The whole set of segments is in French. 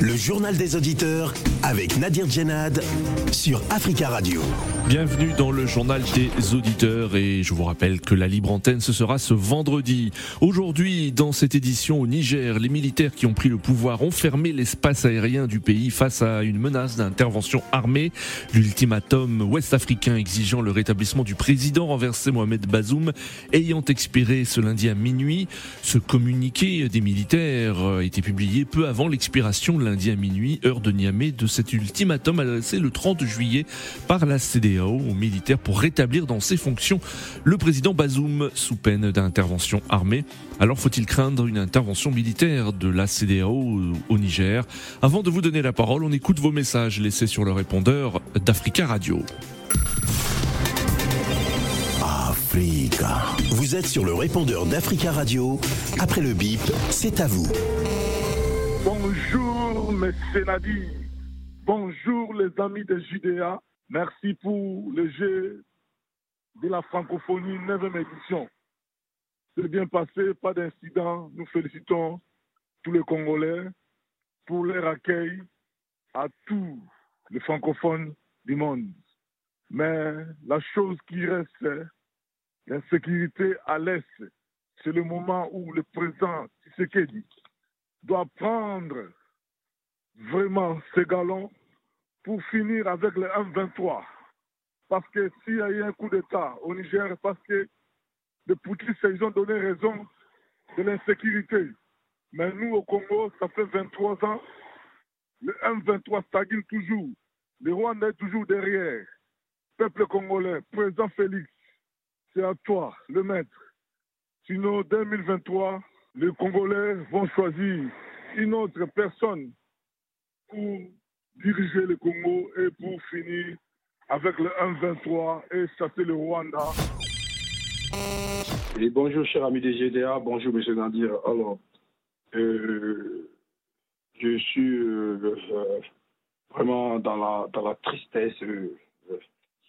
Le journal des auditeurs avec Nadir Djenad sur Africa Radio. Bienvenue dans le journal des auditeurs et je vous rappelle que la libre antenne ce sera ce vendredi. Aujourd'hui, dans cette édition au Niger, les militaires qui ont pris le pouvoir ont fermé l'espace aérien du pays face à une menace d'intervention armée. L'ultimatum ouest-africain exigeant le rétablissement du président renversé Mohamed Bazoum ayant expiré ce lundi à minuit. Ce communiqué des militaires a été publié peu avant l'expiration lundi à minuit, heure de Niamey, de cet ultimatum adressé le 30 juillet par la CDAO aux militaires pour rétablir dans ses fonctions le président Bazoum sous peine d'intervention armée. Alors faut-il craindre une intervention militaire de la CDAO au Niger? Avant de vous donner la parole, on écoute vos messages laissés sur le répondeur d'Africa Radio. Africa. Vous êtes sur le répondeur d'Africa Radio. Après le bip, c'est à vous. Bonjour, mes Nadi. Bonjour, les amis de Judéa. Merci pour le jeu de la francophonie 9e édition. C'est bien passé, pas d'incident. Nous félicitons tous les Congolais pour leur accueil à tous les francophones du monde. Mais la chose qui reste, c'est l'insécurité à l'Est. C'est le moment où le président Tshisekedi doit prendre vraiment ses galons pour finir avec le M23. Parce que s'il y a eu un coup d'État au Niger, parce que les Poutistes, ils ont donné raison de l'insécurité. Mais nous, au Congo, ça fait 23 ans, le M23 stagne toujours. Le Rwanda est toujours derrière. Peuple congolais, président Félix, c'est à toi, le maître. Sinon, 2023, les Congolais vont choisir une autre personne pour diriger le Congo et pour finir avec le 1-23 et chasser le Rwanda. Bonjour, cher ami des GDA. Bonjour, monsieur Nadir. Alors, euh, je suis euh, euh, vraiment dans la, dans la tristesse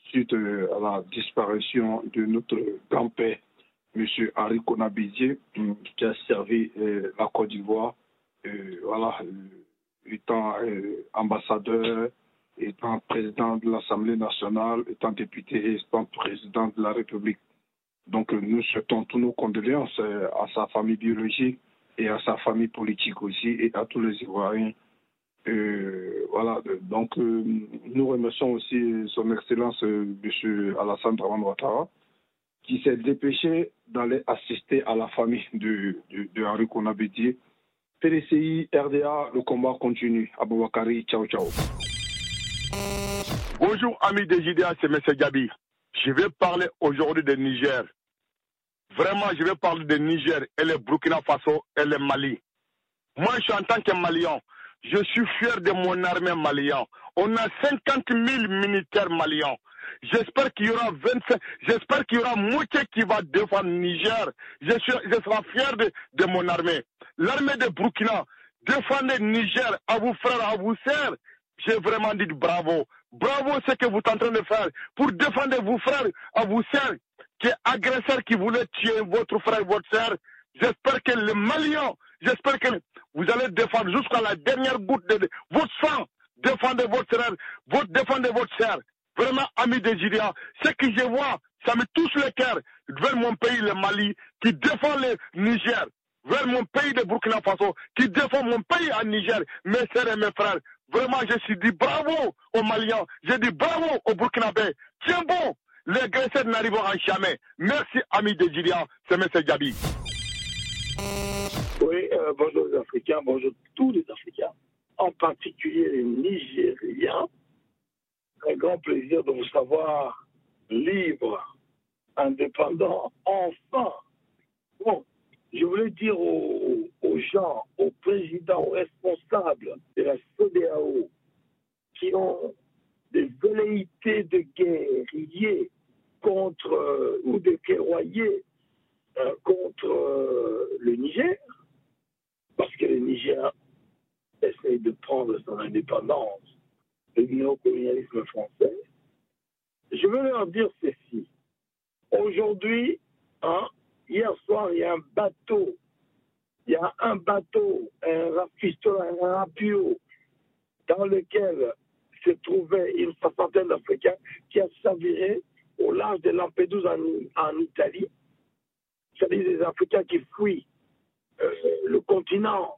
suite à la disparition de notre grand-père, monsieur Henri Konabidier, qui a servi la Côte d'Ivoire. voilà étant euh, ambassadeur, étant président de l'Assemblée nationale, étant député, étant président de la République. Donc nous souhaitons tous nos condoléances euh, à sa famille biologique et à sa famille politique aussi et à tous les Ivoiriens. Euh, voilà, donc nous remercions aussi son Excellence M. Alassane Draman Ouattara qui s'est dépêché d'aller assister à la famille de, de, de Henri PDCI, RDA, le combat continue. Aboubakari, ciao, ciao. Bonjour, amis des JDA, c'est M. Gabi. Je vais parler aujourd'hui de Niger. Vraiment, je vais parler de Niger et le Burkina Faso et le Mali. Moi, je suis en tant que Malien. Je suis fier de mon armée malienne. On a 50 000 militaires maliens. J'espère qu'il y aura 25, j'espère qu'il y aura moitié qui va défendre Niger. Je, suis, je serai fier de, de mon armée. L'armée de Burkina, défendez Niger à vos frères, à vos sœurs. J'ai vraiment dit bravo. Bravo ce que vous êtes en train de faire pour défendre vos frères, à vos sœurs, qui est agresseur qui voulait tuer votre frère, votre sœur. J'espère que les Maliens, j'espère que vous allez défendre jusqu'à la dernière goutte de, votre sang. Défendez votre sœur, votre, défendez votre sœur. Vraiment, amis des Gideons, ce que je vois, ça me touche le cœur vers mon pays, le Mali, qui défend le Niger, vers mon pays de Burkina Faso, qui défend mon pays en Niger, mes sœurs et mes frères. Vraiment, je suis dit bravo aux Maliens, je dis bravo aux Burkinabés. Tiens bon, les agresseurs n'arriveront jamais. Merci, amis des Gideons, c'est M. Gabi. Oui, euh, bonjour les Africains, bonjour tous les Africains, en particulier les Nigériens un grand plaisir de vous savoir libre, indépendant, enfin. Bon, je voulais dire aux, gens, aux présidents, aux responsables de la CDAO qui ont des velléités de guerriers contre, euh, ou de guerroyer euh, contre euh, le Niger, parce que le Niger essaye de prendre son indépendance le néocolonialisme français, je veux leur dire ceci. Aujourd'hui, hein, hier soir, il y a un bateau, il y a un bateau, un rafisto, un rapio, dans lequel se trouvait une soixantaine d'Africains qui a s'aviré au large de Lampedusa en, Italie. C'est-à-dire des Africains qui fuient euh, le continent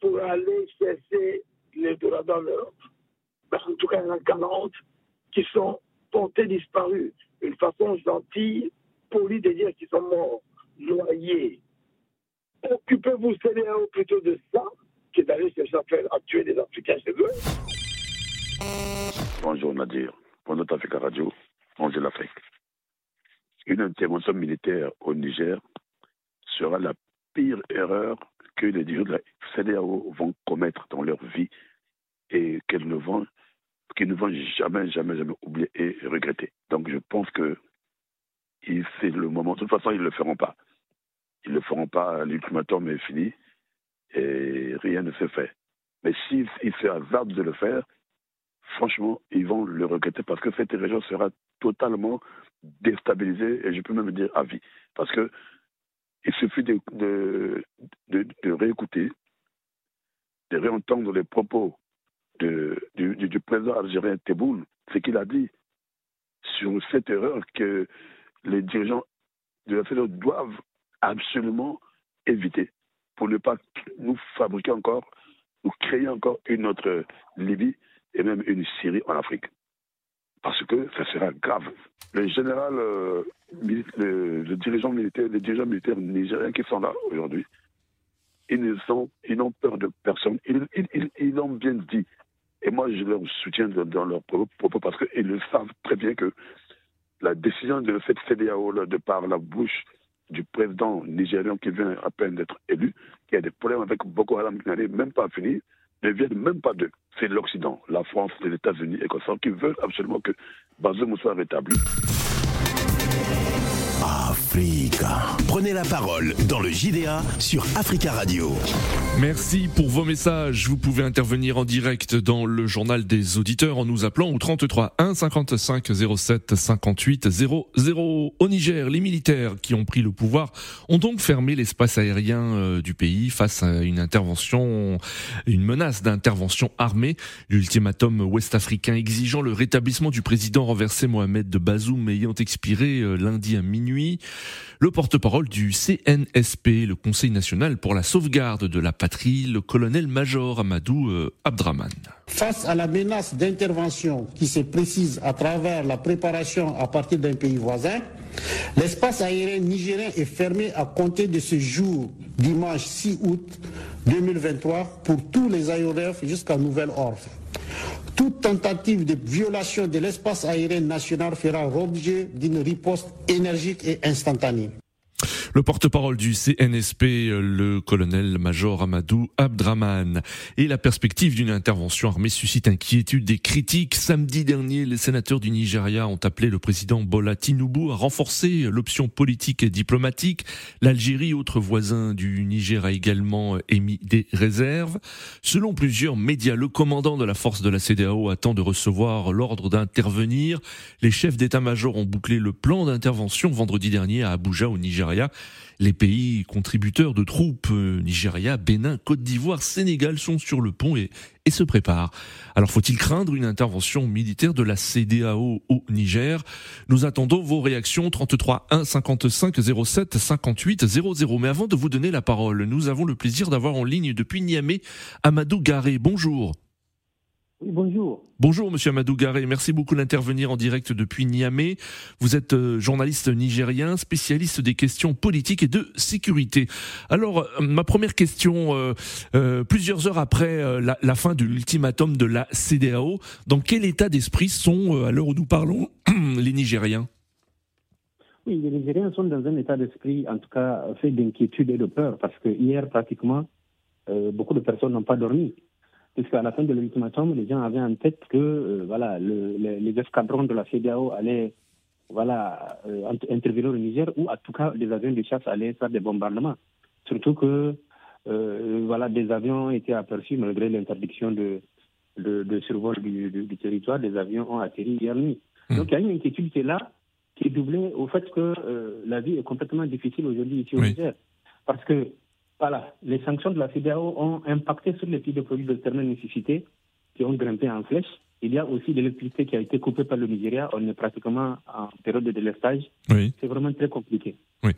pour aller chercher les dollars dans l'Europe. Ben, en tout cas, il y en a 40 qui sont portés disparus. Une façon gentille, polie de dire qu'ils sont morts, noyés. Occupez-vous, CDAO, plutôt de ça que d'aller à, faire, tuer des Africains chez eux. Bonjour Nadir, bonjour Africa Radio, bonjour l'Afrique. Une intervention militaire au Niger sera la pire erreur que les dirigeants de la CDAO vont commettre dans leur vie et qu'elles ne vont, qu'ils ne vont jamais, jamais, jamais oublier et regretter. Donc je pense que c'est le moment. De toute façon, ils ne le feront pas. Ils ne le feront pas. L'ultimatum est fini et rien ne se fait. Mais s'ils se hasardent de le faire, franchement, ils vont le regretter parce que cette région sera totalement déstabilisée et je peux même dire à vie. Parce que il suffit de, réécouter, de réentendre les propos de, du, président algérien Tebboune, ce qu'il a dit sur cette erreur que les dirigeants de la FEDER doivent absolument éviter pour ne pas nous fabriquer encore, nous créer encore une autre Libye et même une Syrie en Afrique. Parce que ça sera grave. Le général, euh, le, le, dirigeant militaire, les dirigeants militaires nigériens qui sont là aujourd'hui, ils n'ont peur de personne. Ils, ils, ils l'ont bien dit. Et moi, je leur soutiens dans leurs propos parce qu'ils le savent très bien que la décision de cette CDAO, là, de par la bouche du président nigérian qui vient à peine d'être élu, qui a des problèmes avec Boko Haram qui n'arrive même pas finir, ne viennent même pas d'eux. C'est l'Occident, la France, les États-Unis et ça, qui veulent absolument que Bazoum soit rétabli. Africa. Prenez la parole dans le JDA sur Africa Radio. Merci pour vos messages. Vous pouvez intervenir en direct dans le journal des auditeurs en nous appelant au 33 1 55 07 58 00. Au Niger, les militaires qui ont pris le pouvoir ont donc fermé l'espace aérien euh, du pays face à une intervention, une menace d'intervention armée. L'ultimatum ouest-africain exigeant le rétablissement du président renversé Mohamed de Bazoum ayant expiré euh, lundi à minuit. Le porte-parole du CNSP, le Conseil national pour la sauvegarde de la patrie, le colonel-major Amadou euh, Abdraman. Face à la menace d'intervention qui se précise à travers la préparation à partir d'un pays voisin, l'espace aérien nigérien est fermé à compter de ce jour, dimanche 6 août 2023, pour tous les aéronefs jusqu'à nouvel ordre. Toute tentative de violation de l'espace aérien national fera l'objet d'une riposte énergique et instantanée. Le porte-parole du CNSP, le colonel-major Amadou Abdraman. Et la perspective d'une intervention armée suscite inquiétude et critiques. Samedi dernier, les sénateurs du Nigeria ont appelé le président Bola Tinubu à renforcer l'option politique et diplomatique. L'Algérie, autre voisin du Niger, a également émis des réserves. Selon plusieurs médias, le commandant de la force de la CDAO attend de recevoir l'ordre d'intervenir. Les chefs d'état-major ont bouclé le plan d'intervention vendredi dernier à Abuja, au Nigeria. Les pays contributeurs de troupes, euh, Nigeria, Bénin, Côte d'Ivoire, Sénégal, sont sur le pont et, se préparent. Alors faut-il craindre une intervention militaire de la CDAO au Niger? Nous attendons vos réactions 33 1 55 07 58 00. Mais avant de vous donner la parole, nous avons le plaisir d'avoir en ligne depuis Niamey Amadou Garé. Bonjour. Oui, bonjour. Bonjour, monsieur Amadou Garé. Merci beaucoup d'intervenir en direct depuis Niamey. Vous êtes euh, journaliste nigérien, spécialiste des questions politiques et de sécurité. Alors, euh, ma première question, euh, euh, plusieurs heures après euh, la, la, fin de l'ultimatum de la CDAO, dans quel état d'esprit sont, à l'heure où nous parlons, les Nigériens? Oui, les Nigériens sont dans un état d'esprit, en tout cas, fait d'inquiétude et de peur, parce que hier, pratiquement, beaucoup de personnes n'ont pas dormi puisqu'à la fin de l'ultimatum, les gens avaient en tête que euh, voilà, le, les, les, escadrons de la CDAO allaient voilà, euh, intervenir au Niger, ou en tout cas, les avions de chasse allaient faire des bombardements. Surtout que euh, voilà, des avions étaient aperçus malgré l'interdiction de, de, de, survol du, du, du, territoire. Des avions ont atterri hier nuit. Mmh. Donc il y a une inquiétude qui est là, qui est doublée au fait que la vie est complètement difficile aujourd'hui ici au Niger. Parce que voilà, les sanctions de la CDAO ont impacté sur les prix de produits de dernière nécessité qui ont grimpé en flèche. Il y a aussi de l'électricité qui a été coupée par le Nigeria. On est pratiquement en période de délestage. Oui. C'est vraiment très compliqué. Oui.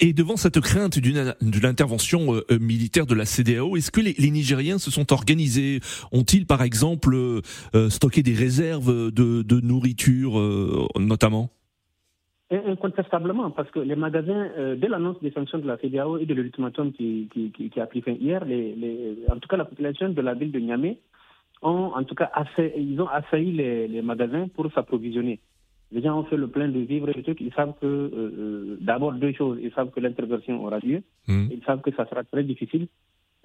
Et devant cette crainte d'une l'intervention euh, euh, militaire de la CDAO, est-ce que les, les, Nigériens se sont organisés? Ont-ils, par exemple, euh, stocké des réserves de, de nourriture, euh, notamment? Incontestablement, parce que les magasins, euh, dès l'annonce des sanctions de la CDAO et de l'ultimatum qui, qui, qui, qui, a pris fin hier, les, les, en tout cas la population de la ville de Niamey ont en tout cas assailli, ils ont assailli les, les magasins pour s'approvisionner. Les gens ont fait le plein de vivres et trucs. Ils savent que, euh, euh, d'abord, deux choses. Ils savent que l'intervention aura lieu. Mmh. Ils savent que ça sera très difficile.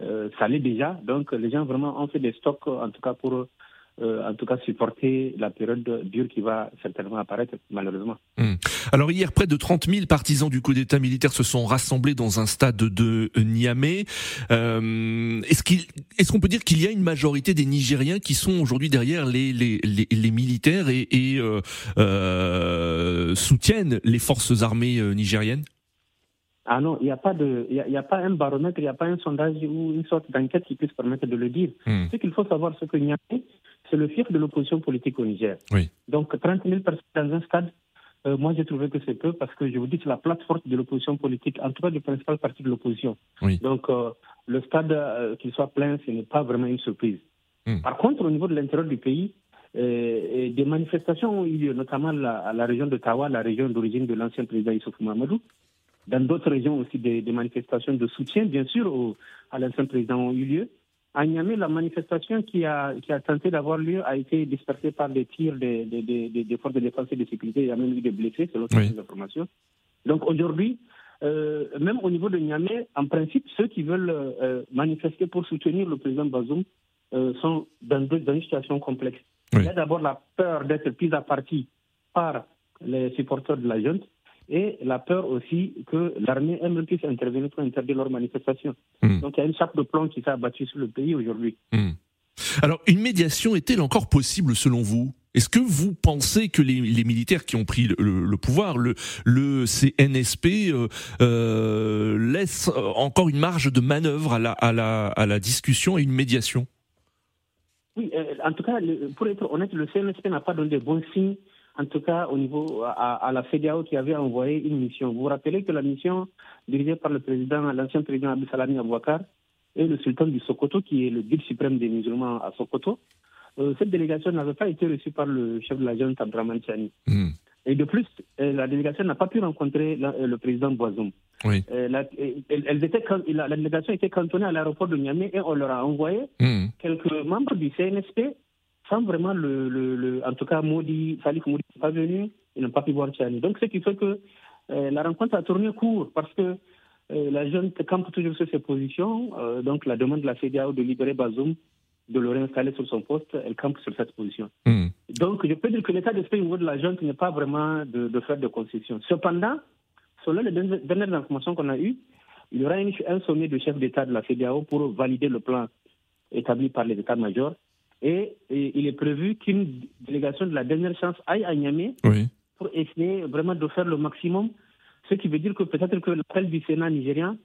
Euh, ça l'est déjà. Donc, les gens vraiment ont fait des stocks, en tout cas pour, euh, en tout cas, supporter la période dure qui va certainement apparaître, malheureusement. Mmh. Alors, hier, près de 30 000 partisans du coup d'État militaire se sont rassemblés dans un stade de Niamey. Euh, est-ce qu'il, est-ce qu'on peut dire qu'il y a une majorité des Nigériens qui sont aujourd'hui derrière les, les, les, les militaires et, et euh, euh, soutiennent les forces armées nigériennes? Ah non, il n'y a pas de, il y, a pas un baromètre, il n'y a pas un sondage ou une sorte d'enquête qui puisse permettre de le dire. Mmh. Ce qu'il faut savoir, c'est que Niamey, c'est le fief de l'opposition politique au Niger. Oui. Donc 30 000 personnes dans un stade, euh, moi j'ai trouvé que c'est peu parce que je vous dis c'est la place forte de l'opposition politique, en tout cas du principal parti de l'opposition. Oui. Donc euh, le stade, euh, qu'il soit plein, ce n'est pas vraiment une surprise. Mmh. Par contre, au niveau de l'intérieur du pays, euh, des manifestations ont eu lieu, notamment la, à la région de Tawa, la région d'origine de l'ancien président Issoufou Mamadou. Dans d'autres régions aussi, des, des, manifestations de soutien, bien sûr, au, à l'ancien président ont eu lieu. À Niamey, la manifestation qui a, qui a tenté d'avoir lieu a été dispersée par des tirs des, des, des, des, forces de défense et de sécurité. Il y a même eu des blessés, selon oui. ces informations. Donc aujourd'hui, euh, même au niveau de Niamey, en principe, ceux qui veulent euh, manifester pour soutenir le président Bazoum euh, sont dans, dans, une situation complexe. Oui. Il y a d'abord la peur d'être pris à partie par les supporters de la junte et la peur aussi que l'armée elle puisse intervenir pour interdire leurs manifestations. Mmh. Donc il y a une chape de plomb qui s'est abattue sur le pays aujourd'hui. Mmh. Alors une médiation est-elle encore possible selon vous? Est-ce que vous pensez que les, les, militaires qui ont pris le, le, le pouvoir, le, le CNSP, euh, euh, laissent encore une marge de manœuvre à la, à la, à la discussion et une médiation? Oui, euh, en tout cas, pour être honnête, le CNSP n'a pas donné de bons signes en tout cas au niveau à, à, la CEDEAO qui avait envoyé une mission. Vous vous rappelez que la mission dirigée par le président, l'ancien président Abdel Salami Abouakar et le sultan du Sokoto, qui est le guide suprême des musulmans à Sokoto, euh, cette délégation n'avait pas été reçue par le chef de la junte Abdraman Chani. Mmh. Et de plus, euh, la délégation n'a pas pu rencontrer la, euh, le président Boisoum. Oui. La, délégation était cantonnée à l'aéroport de Niamey et on leur a envoyé mmh. quelques membres du CNSP sans vraiment le, le, le, en tout cas Modi, Salif Modi n'est pas venu, ils n'ont pas pu voir Tchani. Donc ce qui fait que euh, la rencontre a tourné court parce que euh, la jeune campe toujours sur ses positions, euh, donc la demande de la CDAO de libérer Bazoum, de le réinstaller sur son poste, elle campe sur cette position. Mmh. Donc je peux dire que l'état d'esprit au niveau de la jeune n'est pas vraiment de, de, faire de concessions. Cependant, selon les dernières informations qu'on a eues, il y aura un sommet de chefs d'État de la CDAO pour valider le plan établi par les États-majors et, et, il est prévu qu'une délégation de la dernière chance aille à Niamey oui. pour essayer vraiment de faire le maximum, ce qui veut dire que peut-être que l'appel du Sénat nigérien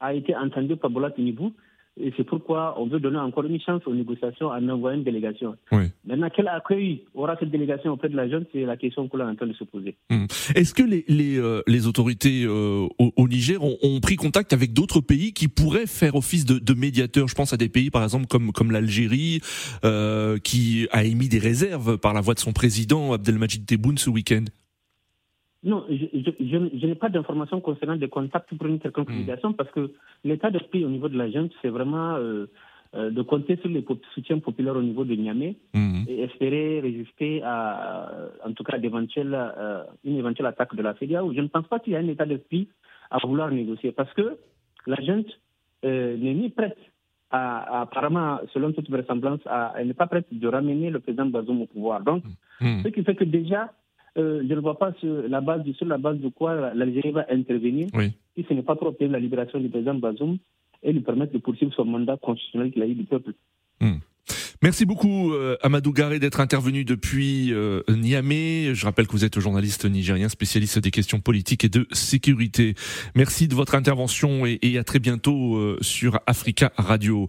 a été entendu par Bola Tinibou, et c'est pourquoi on veut donner encore une chance aux négociations en envoyant une délégation. Oui. Maintenant, quel accueil aura cette délégation auprès de la jeune C'est la question qu'on est en train de se poser. Mmh. Est-ce que les, les, euh, les autorités euh, au, au, Niger ont, ont, pris contact avec d'autres pays qui pourraient faire office de, de médiateurs? Je pense à des pays, par exemple, comme, comme l'Algérie, euh, qui a émis des réserves par la voix de son président, Abdelmajid Tebboune, ce week-end. Non, je, je, je, je n'ai pas d'informations concernant des contacts pour une quelconque mmh. parce que l'état d'esprit au niveau de la junte, c'est vraiment euh, euh, de compter sur les soutiens populaires au niveau de Niamey mmh. et espérer résister à, en tout cas, d'éventuelles, euh, une éventuelle attaque de la CEDEAO. Je ne pense pas qu'il y a un état d'esprit à vouloir négocier parce que la junte n'est ni prête à, à, apparemment, selon toute vraisemblance, à, elle n'est pas prête de ramener le président Bazoum au pouvoir. Donc, mmh. ce qui fait que déjà, euh, je ne vois pas sur la base, sur la base de quoi l'Algérie va intervenir oui. si ce n'est pas pour obtenir la libération du président Bazoum et lui permettre de poursuivre son mandat constitutionnel qu'il a eu du peuple. Mmh. Merci beaucoup euh, Amadou Garé d'être intervenu depuis euh, Niamey. Je rappelle que vous êtes journaliste nigérien spécialiste des questions politiques et de sécurité. Merci de votre intervention et, et à très bientôt euh, sur Africa Radio.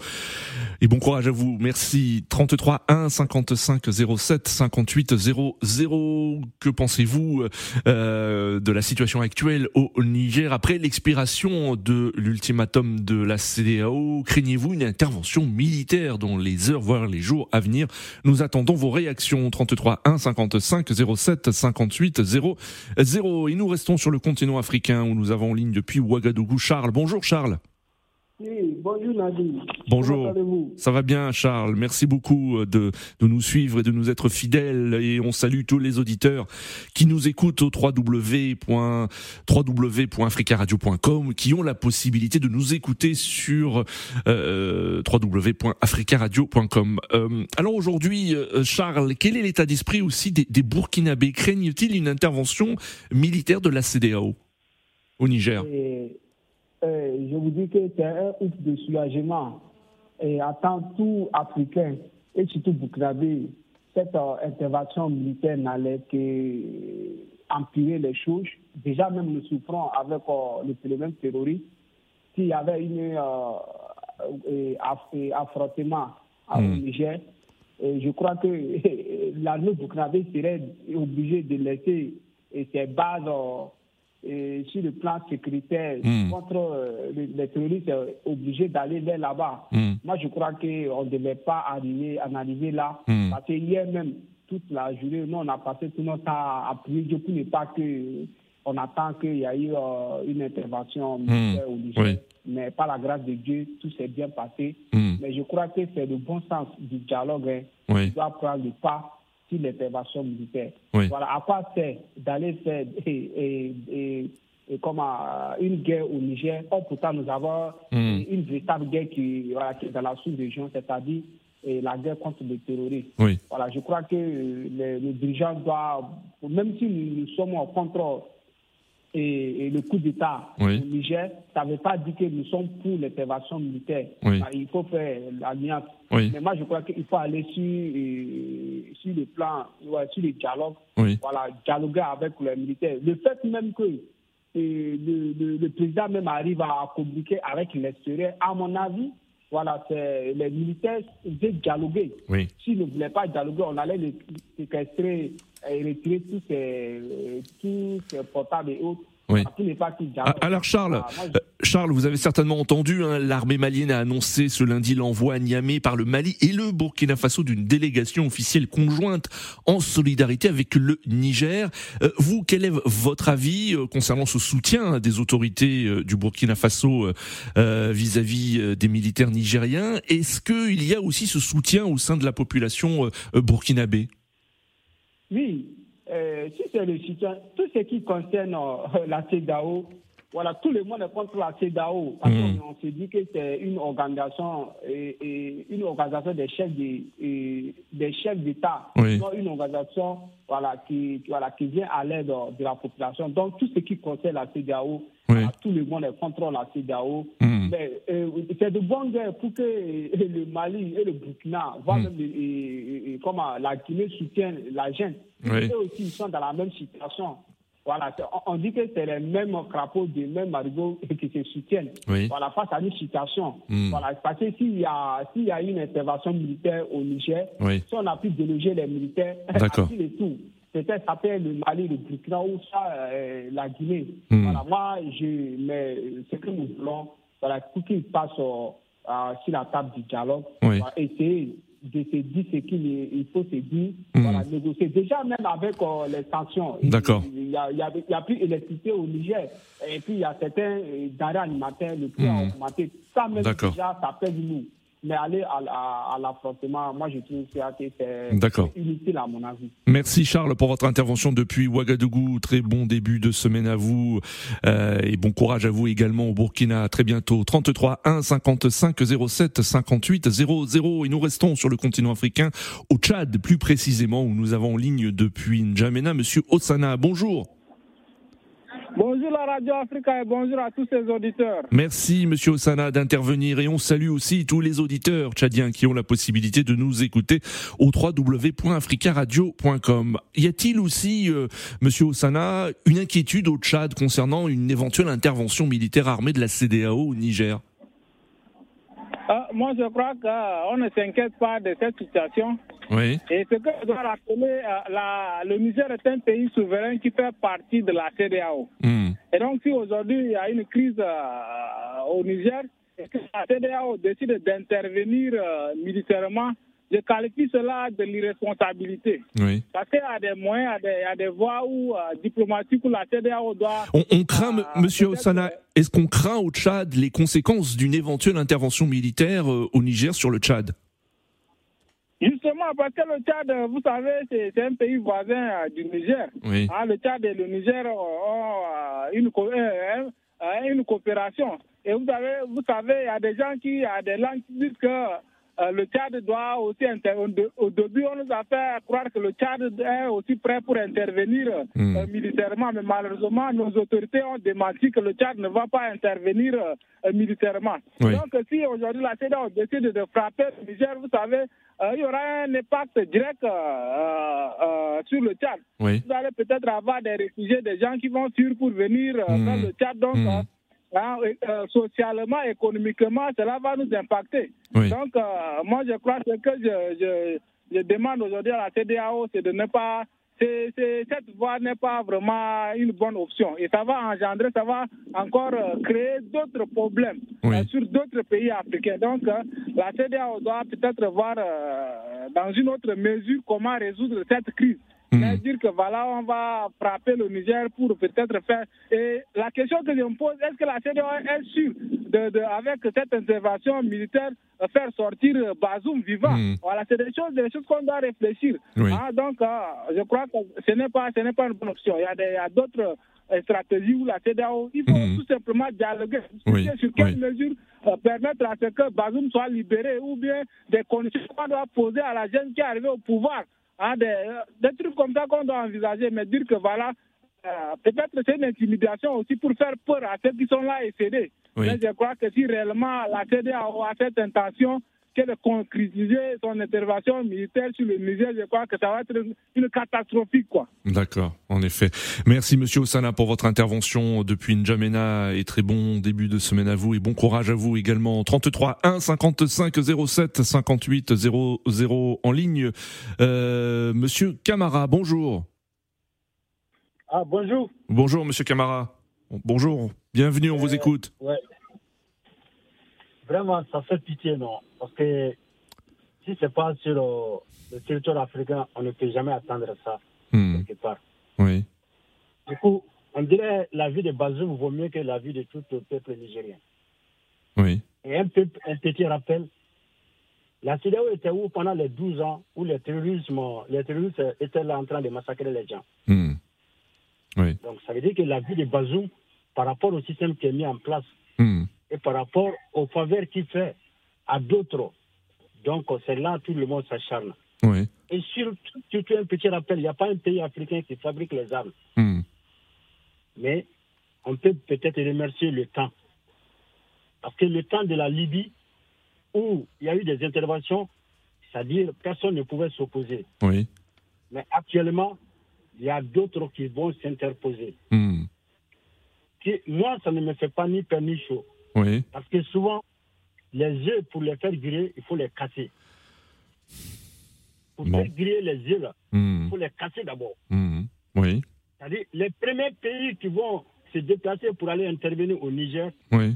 Et bon courage à vous. Merci. 33 1 55 07 58 00. Que pensez-vous euh, de la situation actuelle au Niger après l'expiration de l'ultimatum de la CDAO Craignez-vous une intervention militaire dans les heures voire les jours à venir? Nous attendons vos réactions 33 1 55 07 58 00. Et nous restons sur le continent africain où nous avons en ligne depuis Ouagadougou Charles. Bonjour Charles. Oui, bonjour Nadine. Bonjour. Ça va bien Charles. Merci beaucoup euh, de, de nous suivre et de nous être fidèles et on salue tous les auditeurs qui nous écoutent au www.africaradio.com qui ont la possibilité de nous écouter sur euh, www.africaradio.com. Euh, alors aujourd'hui euh, Charles, quel est l'état d'esprit aussi des, des Burkinabés? Craignent-ils une intervention militaire de la CDAO au Niger? Et euh, je vous dis que c'est un ouf de soulagement. Et à tant tout Africain, et surtout Burkinabé, cette euh, intervention militaire n'allait qu'empirer les choses. Déjà, même nous souffrons avec euh, le phénomène terroriste. S'il y avait une affrontement au Niger, je crois que l'armée burkinabé serait obligée de laisser ses bases et sur le plan sécuritaire Hmm. contre euh, les, les terroristes euh, obligés d'aller vers là-bas. Hmm. Moi, je crois qu'on ne devait pas arriver, en arriver là. Hmm. Parce que hier même, toute la journée, nous, on a passé tout notre temps à, à prier Dieu pour ne pas que on attend qu'il y ait eu euh, une intervention militaire au Niger. Oui. Mais par la grâce de Dieu, tout s'est bien passé. Hmm. Mais je crois que c'est le bon sens du dialogue hein, Oui. qui doit prendre le pas sur l'intervention militaire. Oui. Voilà, à quoi c'est d'aller faire et, et, et, et comme euh, une guerre au Niger Or, pourtant, nous avons Hmm. une véritable guerre qui, voilà, qui est dans la sous-région, c'est-à-dire la guerre contre le terrorisme. Oui. Voilà, je crois que les, les dirigeants doivent, même si nous, nous sommes contre et, et le coup d'État Oui. au Niger, ça ne veut pas dire que nous sommes pour l'intervention militaire. Oui. Bah, il faut faire l'alliance. Oui. Mais moi, je crois qu'il faut aller sur, euh, sur le plan, ouais, sur le dialogue, Oui. voilà, dialoguer avec les militaires. Le fait même que euh, le, le- le président même arrive à communiquer avec l'extérieur, à mon avis, voilà, c'est les militaires devaient dialoguer. Oui. S'ils ne voulaient pas dialoguer, on allait les séquestrer et retirer tous ces, euh, tous ces portables et autres. Oui. Qu'ils Ah. Alors Charles, je- euh, Charles, vous avez certainement entendu, hein, l'armée malienne a annoncé ce lundi l'envoi à Niamey par le Mali et le Burkina Faso d'une délégation officielle conjointe en solidarité avec le Niger. Euh, vous, quel est votre avis euh, concernant ce soutien des autorités du Burkina Faso vis-à-vis des militaires nigériens? Est-ce qu'il y a aussi ce soutien au sein de la population burkinabé? Oui, euh, si c'est le soutien, tout ce qui concerne euh, la CEDAO, voilà, tout le monde est contre la CEDAO. Parce Mhm. qu'on se dit que c'est une organisation, et, et une organisation des chefs de- et des chefs d'État, Oui. non une organisation voilà, qui, voilà, qui vient à l'aide de la population. Donc, tout ce qui concerne la CEDAO, voilà, tout le monde est contre la CEDAO. Mhm. Mais euh, c'est de bonne guerre pour que euh, le Mali et le Burkina, voire Mhm. même et- et- comment la Guinée soutiennent la jeune. Oui. Eux aussi, ils sont dans la même situation. Voilà, on, on dit que c'est les mêmes crapauds des mêmes marigots qui se soutiennent. Oui. Voilà, face à une situation. Mhm. Voilà, parce que s'il y a, s'il y a une intervention militaire au Niger, Oui. si on a pu déloger les militaires, D'accord. le tout Peut-être être le Mali, le Burkina ou ça, euh, la Guinée. Mhm. Voilà, moi, je, mais ce que nous voulons, voilà, pour qu'il passe euh, euh, sur la table du dialogue, Oui. voilà, essayer de se dire ce qu'il il faut se dire, Mhm. voilà, négocier. Déjà, même avec euh, les sanctions, il- D'accord. il n'y a, y a, il y a plus d'électricité au Niger. Et puis, il y a certains euh, denrées alimentaires, le prix a Mhm. augmenté. Ça, même D'accord. déjà, ça pèse nous. Mais aller à, à- à l'affrontement, moi, je trouve que c'est inutile, à mon avis. Merci Charles pour votre intervention depuis Ouagadougou. Très bon début de semaine à vous euh, et bon courage à vous également au Burkina. À très bientôt. 33 1 55 07 58 00 et nous restons sur le continent africain au Tchad plus précisément où nous avons en ligne depuis N'Djamena Monsieur Osana. Bonjour. Bonjour la Radio Africa et bonjour à tous ses auditeurs. Merci Monsieur Osana d'intervenir et on salue aussi tous les auditeurs tchadiens qui ont la possibilité de nous écouter au www.africaradio.com. Y a-t-il aussi, euh, Monsieur Osana, une inquiétude au Tchad concernant une éventuelle intervention militaire armée de la CDAO au Niger? Ah, moi, je crois qu'on ne s'inquiète pas de cette situation. Oui. Et ce que je dois rappeler, euh, la, le Niger est un pays souverain qui fait partie de la CDAO. Hmm. Et donc, si aujourd'hui il y a une crise euh, au Niger et que la CDAO décide d'intervenir euh, militairement, je qualifie cela de l'irresponsabilité. Oui. Parce qu'il y a des moyens, il y a des, voies où, euh, diplomatiques où la CDAO doit. On, on craint, m- Ah, Monsieur Osana, est-ce qu'on craint au Tchad les conséquences d'une éventuelle intervention militaire euh, au Niger sur le Tchad? Justement, parce que le Tchad, euh, vous savez, c'est un pays voisin euh, du Niger. Oui. Hein, le Tchad et le Niger ont, ont, euh, une, co- euh, euh, une coopération. Et vous savez, vous savez, il y a des gens qui, il y a des langues qui disent que euh, le Tchad doit aussi intervenir. Au début, on nous a fait croire que le Tchad est aussi prêt pour intervenir euh, militairement, mais malheureusement, nos autorités ont démenti que le Tchad ne va pas intervenir euh, militairement. Oui. Donc, si aujourd'hui la CEDEAO décide de frapper le Niger, vous savez, il y aura un impact direct sur le Tchad. Oui. Vous allez peut-être avoir des réfugiés, des gens qui vont fuir pour venir euh, Mm. vers le Tchad. Donc, Mm. Hein, euh, socialement, économiquement, cela va nous impacter. Oui. Donc, euh, moi, je crois que ce que je, je, je demande aujourd'hui à la CDAO, c'est de ne pas. c'est- cette voie n'est pas vraiment une bonne option. Et ça va engendrer, ça va encore euh, créer d'autres problèmes Oui. sur d'autres pays africains. Donc, la CDAO doit peut-être voir dans une autre mesure comment résoudre cette crise. Mais dire que voilà, on va frapper le Niger pour peut-être faire. Et la question que je me pose, est-ce que la CDAO est sûre, de, de- avec cette intervention militaire, euh, faire sortir euh, Bazoum vivant? Voilà, c'est des choses, des choses qu'on doit réfléchir. Oui. Hein, donc, euh, je crois que ce n'est pas, ce n'est pas une bonne option. Il y a, d'autres euh, stratégies où la CDAO, il faut tout simplement dialoguer, Oui, sur quelles oui. mesures euh, permettre à ce que Bazoum soit libéré ou bien des conditions qu'on doit poser à la jeune qui est arrivée au pouvoir. Hein, des, euh, des trucs comme ça qu'on doit envisager, mais dire que voilà, euh, peut-être c'est une intimidation aussi pour faire peur à ceux qui sont là et céder. Oui. Mais je crois que si réellement la CDAO a cette intention que de concrétiser son intervention militaire sur le Niger, je crois que ça va être une, catastrophique. Quoi. D'accord, en effet. Merci Monsieur Osana pour votre intervention depuis N'Djamena et très bon début de semaine à vous et bon courage à vous également. 33 1 55 07 58 00 en ligne. Euh, Monsieur Camara, bonjour. Ah, bonjour. Bonjour Monsieur Camara. Bonjour, bienvenue, on vous écoute. Ouais. Vraiment, ça fait pitié, non. Parce que si c'est pas sur le, le territoire africain, on ne peut jamais attendre ça, Hmm, quelque part. Oui, Du coup, on dirait la vie de Bazoum vaut mieux que la vie de tout le peuple nigérien. oui, Et un, peu, un petit rappel, la CEDEAO était où pendant les 12 ans où le terrorisme, les terroristes étaient là en train de massacrer les gens? Hmm, oui, Donc, ça veut dire que la vie de Bazoum, par rapport au système qui est mis en place, Hmm, et par rapport aux faveurs qu'il fait à d'autres. Donc, c'est là tout le monde s'acharne. oui, Et surtout, surtout un petit rappel, il n'y a pas un pays africain qui fabrique les armes. Hmm, Mais on peut peut-être remercier le temps. Parce que le temps de la Libye, où il y a eu des interventions, c'est-à-dire personne ne pouvait s'opposer. oui, Mais actuellement, il y a d'autres qui vont s'interposer. Hmm, Moi, ça ne me fait pas ni peur ni chaud. Oui, Parce que souvent, les œufs, pour les faire griller, il faut les casser. Pour Bon. faire griller les là, Hmm. il faut les casser d'abord. hmm, oui, C'est-à-dire, les premiers pays qui vont se déplacer pour aller intervenir au Niger, oui.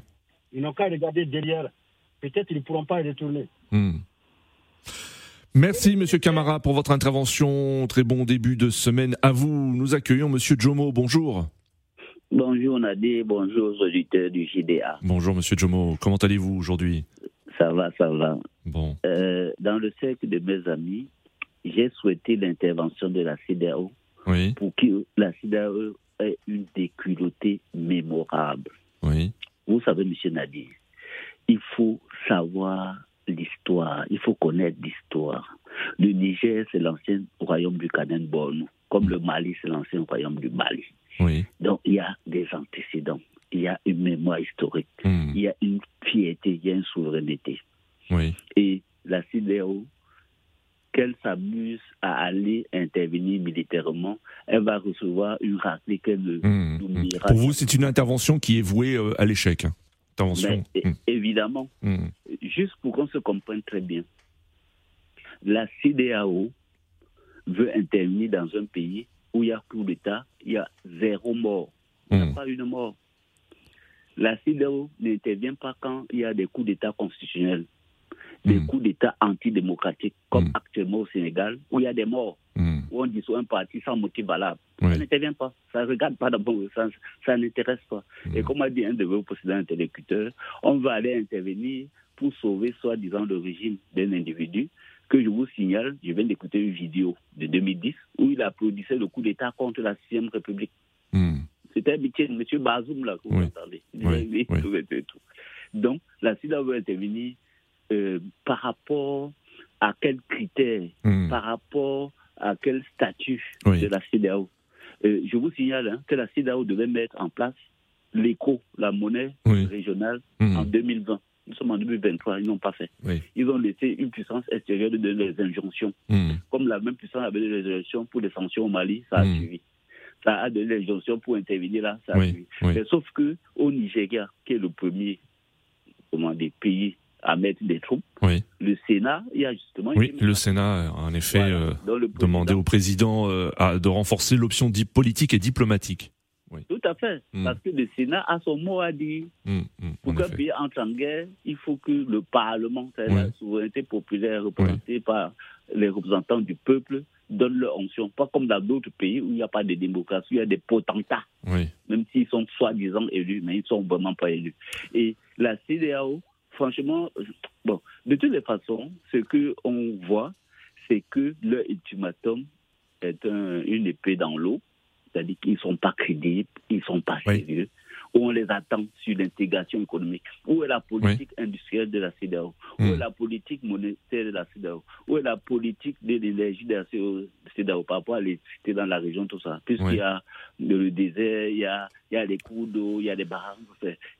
ils n'ont qu'à regarder derrière. Peut-être ils ne pourront pas y retourner. Hmm. Merci Monsieur Camara pour votre intervention. Très bon début de semaine à vous. Nous accueillons Monsieur Jomo. Bonjour. Bonjour Nadir, bonjour aux auditeurs du JDA. Bonjour Monsieur Jomo. Comment allez-vous aujourd'hui? Ça va, ça va. Bon. Euh, dans le cercle de mes amis, j'ai souhaité l'intervention de la CDAO Oui. pour que la CDAO ait une déculottée mémorable. Oui. Vous savez, Monsieur Nadir, il faut savoir l'histoire, il faut connaître l'histoire. Le Niger, c'est l'ancien royaume du Kanen Bornou, comme le Mali, c'est l'ancien royaume du Mali. Oui. Donc, il y a des antécédents, il y a une mémoire historique, Hmm. il y a une fierté, il y a une souveraineté. Oui. Et la CDAO, qu'elle s'amuse à aller intervenir militairement, elle va recevoir une raclée qu'elle ne Hmm. n'oubliera Pour vous, c'est une intervention qui est vouée euh, à l'échec. hein. Intervention. É- évidemment, Hmm. juste pour qu'on se comprenne très bien, la CDAO veut intervenir dans un pays où il y a coup d'État, il y a zéro mort. Il n'y a Hmm. pas une mort. La CDAO n'intervient pas quand il y a des coups d'État constitutionnels, des Hmm. coups d'État antidémocratiques, comme actuellement au Sénégal, où il y a des morts, Hmm. où on dissout un parti sans motif valable. Ça n'intervient pas. Ça ne regarde pas d'abord le sens. Ça n'intéresse pas. Hmm. Et comme a dit un de vos précédents interlocuteurs, on va aller intervenir pour sauver soi-disant le régime d'un individu que je vous signale, je viens d'écouter une vidéo de 2010 où il applaudissait le coup d'État contre la 6 République. Hmm. C'était M. Bazoum, là, que vous Oui. entendez. Donc, la CIDA veut intervenir euh, par rapport à quels critères, Hmm. par rapport à quel statut de la CIDAO. Euh, je vous signale hein, que la CIDAO devait mettre en place l'éco, la monnaie régionale, Hmm. en 2020. Nous sommes en 2023, ils n'ont pas fait. Oui. Ils ont laissé une puissance extérieure de donner les injonctions. Hmm. Comme la même puissance avait donné les injonctions pour les sanctions au Mali, ça a Hmm. suivi. Ça a donné les injonctions pour intervenir là, ça a Oui, suivi. oui. Mais sauf que au Nigeria, qui est le premier comment, des pays à mettre des troupes, le Sénat, il y a justement Oui, le Sénat a en effet Voilà. euh, demandé au président euh, à- de renforcer l'option politique et diplomatique. À fait. Hmm. Parce que le Sénat a son mot à dire. Hmm, hmm, Pour qu'un pays entre en guerre, il faut que le Parlement, c'est la souveraineté populaire représentée par les représentants du peuple, donne leur onction. Pas comme dans d'autres pays où il n'y a pas de démocratie, il y a des potentats, Oui. même s'ils sont soi-disant élus, mais ils ne sont vraiment pas élus. Et la CDAO, franchement, bon, de toutes les façons, ce qu'on voit, c'est que leur ultimatum est un- une épée dans l'eau, c'est-à-dire qu'ils ne sont pas crédibles, ils ne sont pas sérieux, où on les attend sur l'intégration économique. Où est la politique industrielle de la CEDEAO Où Hmm. est la politique monétaire de la CEDEAO Où est la politique de l'énergie de la CEDEAO par rapport à l'électricité dans la région, tout ça? Puisqu'il Oui. y a le désert, il y a, il y a les cours d'eau, il y a des barrages,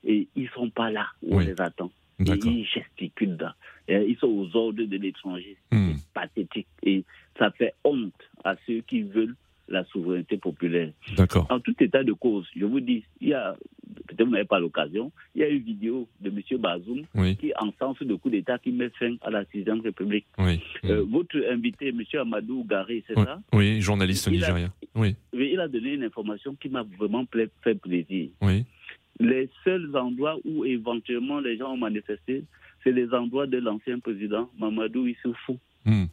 et ils ne sont pas là où on les attend. Et ils gesticulent là. Ils sont aux ordres de l'étranger. Hmm. C'est pathétique. Et ça fait honte à ceux qui veulent la souveraineté populaire. D'accord. En tout état de cause, je vous dis, il y a, peut-être vous n'avez pas l'occasion, il y a une vidéo de M. Bazoum Oui. qui encense le coup d'État qui met fin à la 6 République. Oui. Euh, votre invité, M. Amadou Garé, c'est Oui. ça? Oui, journaliste nigérien. Oui. Il a donné une information qui m'a vraiment fait plaisir. Oui. Les seuls endroits où éventuellement les gens ont manifesté, c'est les endroits de l'ancien président Mamadou Issoufou. Hmm.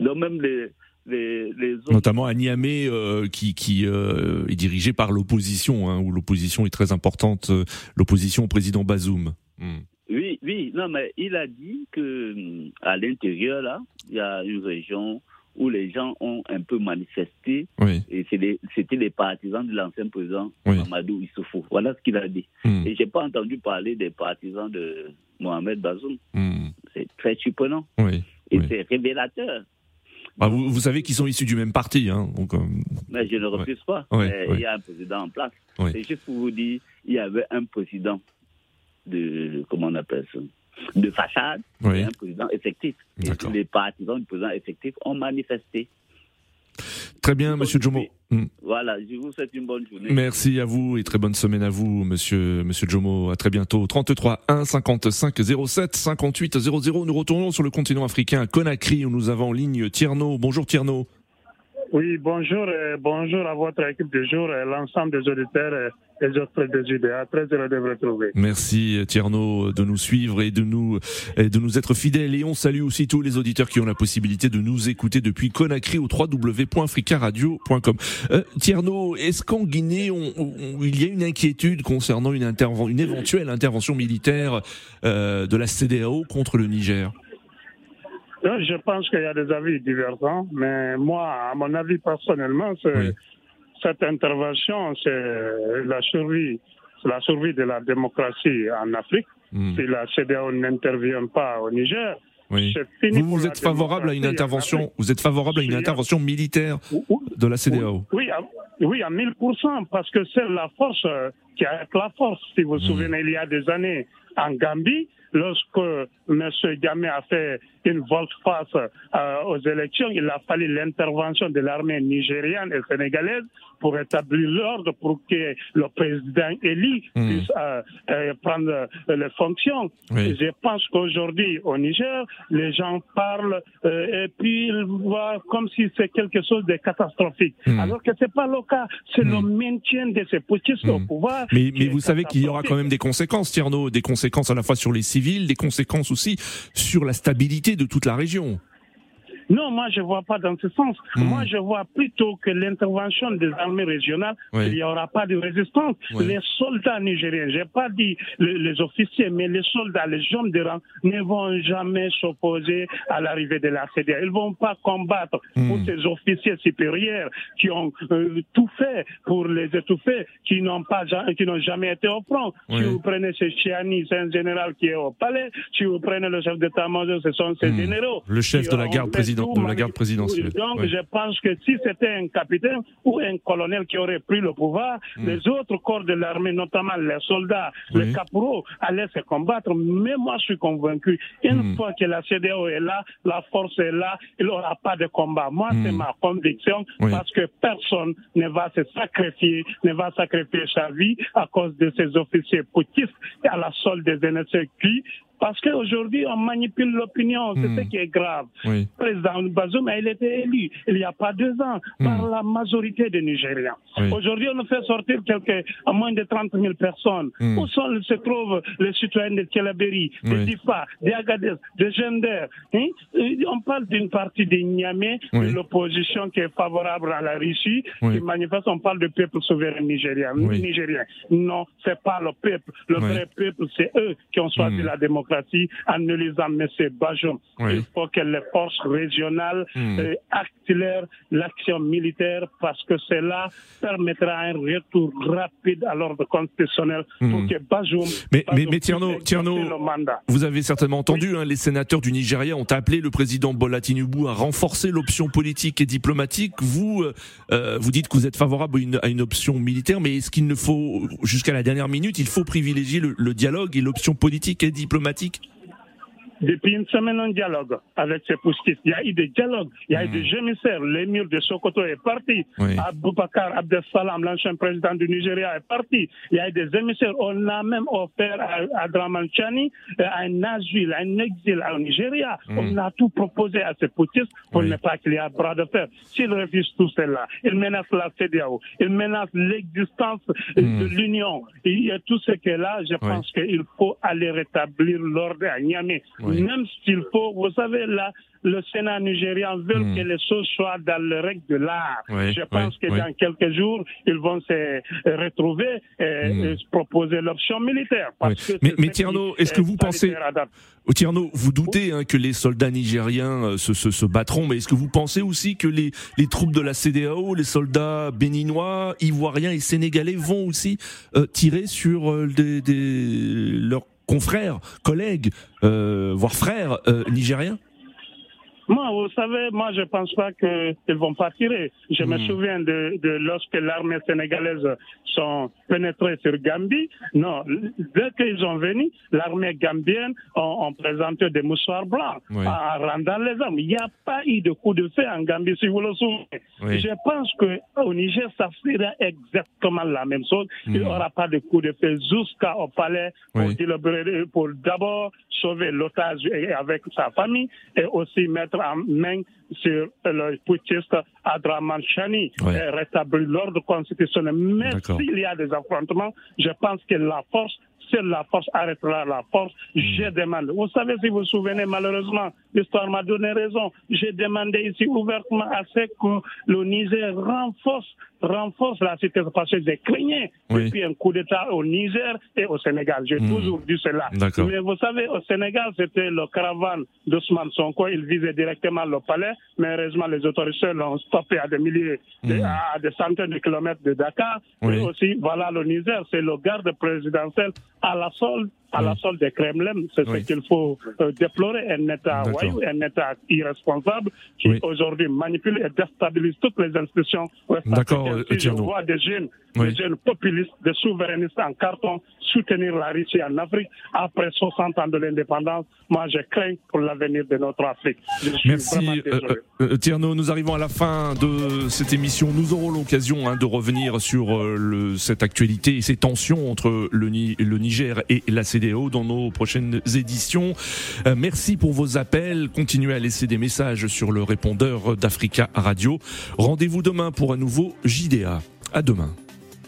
Donc même les, les, les autres... Notamment à Niamey, euh, qui, qui euh, est dirigé par l'opposition, hein, où l'opposition est très importante, euh, l'opposition au président Bazoum. Hmm. Oui, oui, non, mais il a dit que à l'intérieur, là, il y a une région où les gens ont un peu manifesté, Oui. et c'était les partisans de l'ancien président Oui. Mamadou Issoufou. Voilà ce qu'il a dit. Hmm. Et j'ai pas entendu parler des partisans de Mohamed Bazoum. Hmm. C'est très surprenant. Oui. Et Oui. c'est révélateur. Bah, vous, vous savez qu'ils sont issus du même parti, hein, donc. euh, Mais je ne refuse pas. Ouais, Mais ouais. Il y a un président en place. C'est juste pour vous dire, il y avait un président de, comment on appelle ça, de façade et un président effectif. Et les partisans du président effectif ont manifesté. Très bien, Monsieur Jomo. Hmm. Voilà, je vous souhaite une bonne journée. Merci à vous et très bonne semaine à vous, Monsieur Monsieur Jomo. À très bientôt. 33 1 55 07 58 00. Nous retournons sur le continent africain à Conakry où nous avons en ligne Tierno. Bonjour Tierno. Oui, bonjour, euh, bonjour à votre équipe de jour, euh, l'ensemble des auditeurs euh, et des autres des UDA. Très heureux de vous retrouver. Merci Tierno de nous suivre et de nous et de nous être fidèles et on salue aussi tous les auditeurs qui ont la possibilité de nous écouter depuis Conakry au www.africaradio.com. Euh, Tierno, est-ce qu'en Guinée on- on- il y a une inquiétude concernant une, une éventuelle intervention militaire euh, de la CDAO contre le Niger? Donc, je pense qu'il y a des avis divergents, mais moi, à mon avis personnellement, c'est- cette intervention, c'est la survie, la survie de la démocratie en Afrique. Si la CDAO n'intervient pas au Niger, Oui. c'est fini Vous, vous êtes favorable à une intervention, vous êtes favorable à une intervention militaire de la CDAO Oui, à, Oui, à 1000%, parce que c'est la force euh, qui a la force. Si vous vous souvenez, il y a des années, en Gambie, lorsque M. Gamé a fait une volte-face euh, aux élections, il a fallu l'intervention de l'armée nigériane et sénégalaise pour établir l'ordre pour que le président élu Hmm. puisse euh, euh, prendre les fonctions. Oui. Je pense qu'aujourd'hui, au Niger, les gens parlent et puis ils voient comme si c'est quelque chose de catastrophique. Hmm. Alors que c'est pas le cas. C'est le maintien de ces putschistes au pouvoir. Mais, mais vous savez qu'il y aura quand même des conséquences, Tierno, des conséquences à la fois sur les civils, des conséquences aussi sur la stabilité de toute la région. Non, moi je vois pas dans ce sens. Hmm. Moi je vois plutôt que l'intervention des armées régionales, Oui. il n'y aura pas de résistance. Oui. Les soldats nigériens, j'ai pas dit les, les officiers, mais les soldats, les hommes de rang ne vont jamais s'opposer à l'arrivée de la CDA. Ils vont pas combattre Hmm. pour ces officiers supérieurs qui ont euh, tout fait pour les étouffer, qui n'ont pas, qui n'ont jamais été au front. Oui. Si vous prenez ce Chiani, c'est un général qui est au palais. Si vous prenez le chef d'état-major, ce sont ces Hmm. généraux. Le chef de la garde fait président- tout de la garde présidentielle. Donc, Oui. je pense que si c'était un capitaine ou un colonel qui aurait pris le pouvoir, Hmm. les autres corps de l'armée, notamment les soldats, les caporaux, allaient se combattre. Mais moi, je suis convaincu, une Hmm. fois que la CDAO est là, la force est là, il n'y aura pas de combat. Moi, c'est Hmm. ma conviction Oui. parce que personne ne va se sacrifier, ne va sacrifier sa vie à cause de ces officiers putschistes et à la solde des NSQ. Parce qu'aujourd'hui, on manipule l'opinion, c'est Hmm. ce qui est grave. Oui. Président Bazoum il été élu il n'y a pas deux ans par la majorité des Nigériens. Oui. Aujourd'hui, on nous fait sortir quelques, à moins de 30 000 personnes. Hmm. Où sont, se trouvent les citoyens de Tchelaberi, de Oui. Difa, de Agadez, de Gender hein? Et On parle d'une partie des Niamey, de l'opposition qui est favorable à la Russie, qui manifeste, on parle du peuple souverain nigérien. Nigérien. Non, c'est pas le peuple. Le vrai peuple, c'est eux qui ont choisi Hmm. la démocratie en élisant M. Bajoum. Oui. Il faut que les forces régionales Hmm. euh, accélèrent l'action militaire parce que cela permettra un retour rapide à l'ordre constitutionnel pour Hmm. que Bajoum, Mais, mais, Bajoum mais Tierno, Tierno, vous avez certainement entendu, hein, les sénateurs du Nigeria ont appelé le président Bola Tinubu à renforcer l'option politique et diplomatique. Vous, euh, euh, vous dites que vous êtes favorable à une, à une option militaire, mais est-ce qu'il ne faut, jusqu'à la dernière minute, il faut privilégier le, le dialogue et l'option politique et diplomatique climatique depuis une semaine, un dialogue avec ces pousquistes. Il y a eu des dialogues, il y a eu des gémissaires. L'émir de Sokoto est parti. Oui. Aboubakar Abdesalam, l'ancien président du Nigeria, est parti. Il y a eu des émissaires. On a même offert à, à Draman Chani euh, un asile, un exil au Nigeria. Mm. On a tout proposé à ces pousquistes pour Oui. ne pas qu'il y ait un bras de fer. S'ils refusent tout cela, ils menacent la CDAO, ils menacent l'existence de l'Union. Il y a tout ce que là, je pense qu'il faut aller rétablir l'ordre à Niamey. Oui. Même s'il faut, vous savez, là, le Sénat nigérian veut Mm. que les choses soient dans le règle de l'art. Oui, Je pense oui, que oui. dans quelques jours, ils vont se euh, retrouver et, Mm. et se proposer l'option militaire. Parce Oui. que Mais, mais Tierno, est-ce que vous pensez, Tierno, vous doutez hein, que les soldats nigériens euh, se, se, se battront, mais est-ce que vous pensez aussi que les, les troupes de la CDAO, les soldats béninois, ivoiriens et sénégalais vont aussi euh, tirer sur euh, des, des- leurs confrères, collègues, euh, voire frères euh, nigériens Moi, vous savez, moi, je pense pas qu'ils vont pas tirer. Je me Hmm. souviens de, de lorsque l'armée sénégalaise sont pénétrés sur Gambie. Non, dès qu'ils sont venus, l'armée gambienne ont, ont présenté des moussoirs blancs Oui. en rendant les hommes. Il n'y a pas eu de coup de feu en Gambie, si vous le souvenez. Oui. Je pense qu'au Niger, ça sera exactement la même chose. Il n'y Hmm. aura pas de coup de feu jusqu'au palais pour, Oui. pour d'abord sauver l'otage avec sa famille et aussi mettre en main sur le putschiste Adraman Chani Ouais. et rétablir l'ordre constitutionnel. Mais s'il y a des affrontements, je pense que la force, seule la force arrêtera la force. Je demande. Vous savez, si vous vous souvenez, malheureusement, l'histoire m'a donné raison. J'ai demandé ici ouvertement à ce que le Niger renforce, renforce la sécurité parce que j'ai craigné Oui. depuis un coup d'État au Niger et au Sénégal. J'ai Hmm. toujours dit cela. Mais vous savez, au Sénégal, c'était le caravane d'Ousmane Sonko. Il visait directement le palais, mais heureusement, les autorités l'ont stoppé à des milliers, Hmm. à des centaines de kilomètres de Dakar. Oui. Et aussi, voilà, le Niger, c'est le garde présidentiel à la solde à la solde des Kremlin. C'est ce qu'il faut euh, déplorer. Un État voyou, un État irresponsable qui aujourd'hui manipule et déstabilise toutes les institutions D'accord, si je vois des jeunes, des jeunes populistes, des souverainistes en carton soutenir la Russie en Afrique après 60 ans de l'indépendance. Moi, je crains pour l'avenir de notre Afrique. Merci, euh, euh, Tierno. Nous arrivons à la fin de cette émission. Nous aurons l'occasion hein, de revenir sur le, cette actualité et ces tensions entre le, le Niger et la Dans nos prochaines éditions. Euh, merci pour vos appels. Continuez à laisser des messages sur le répondeur d'Africa Radio. Rendez-vous demain pour un nouveau JDA. À demain.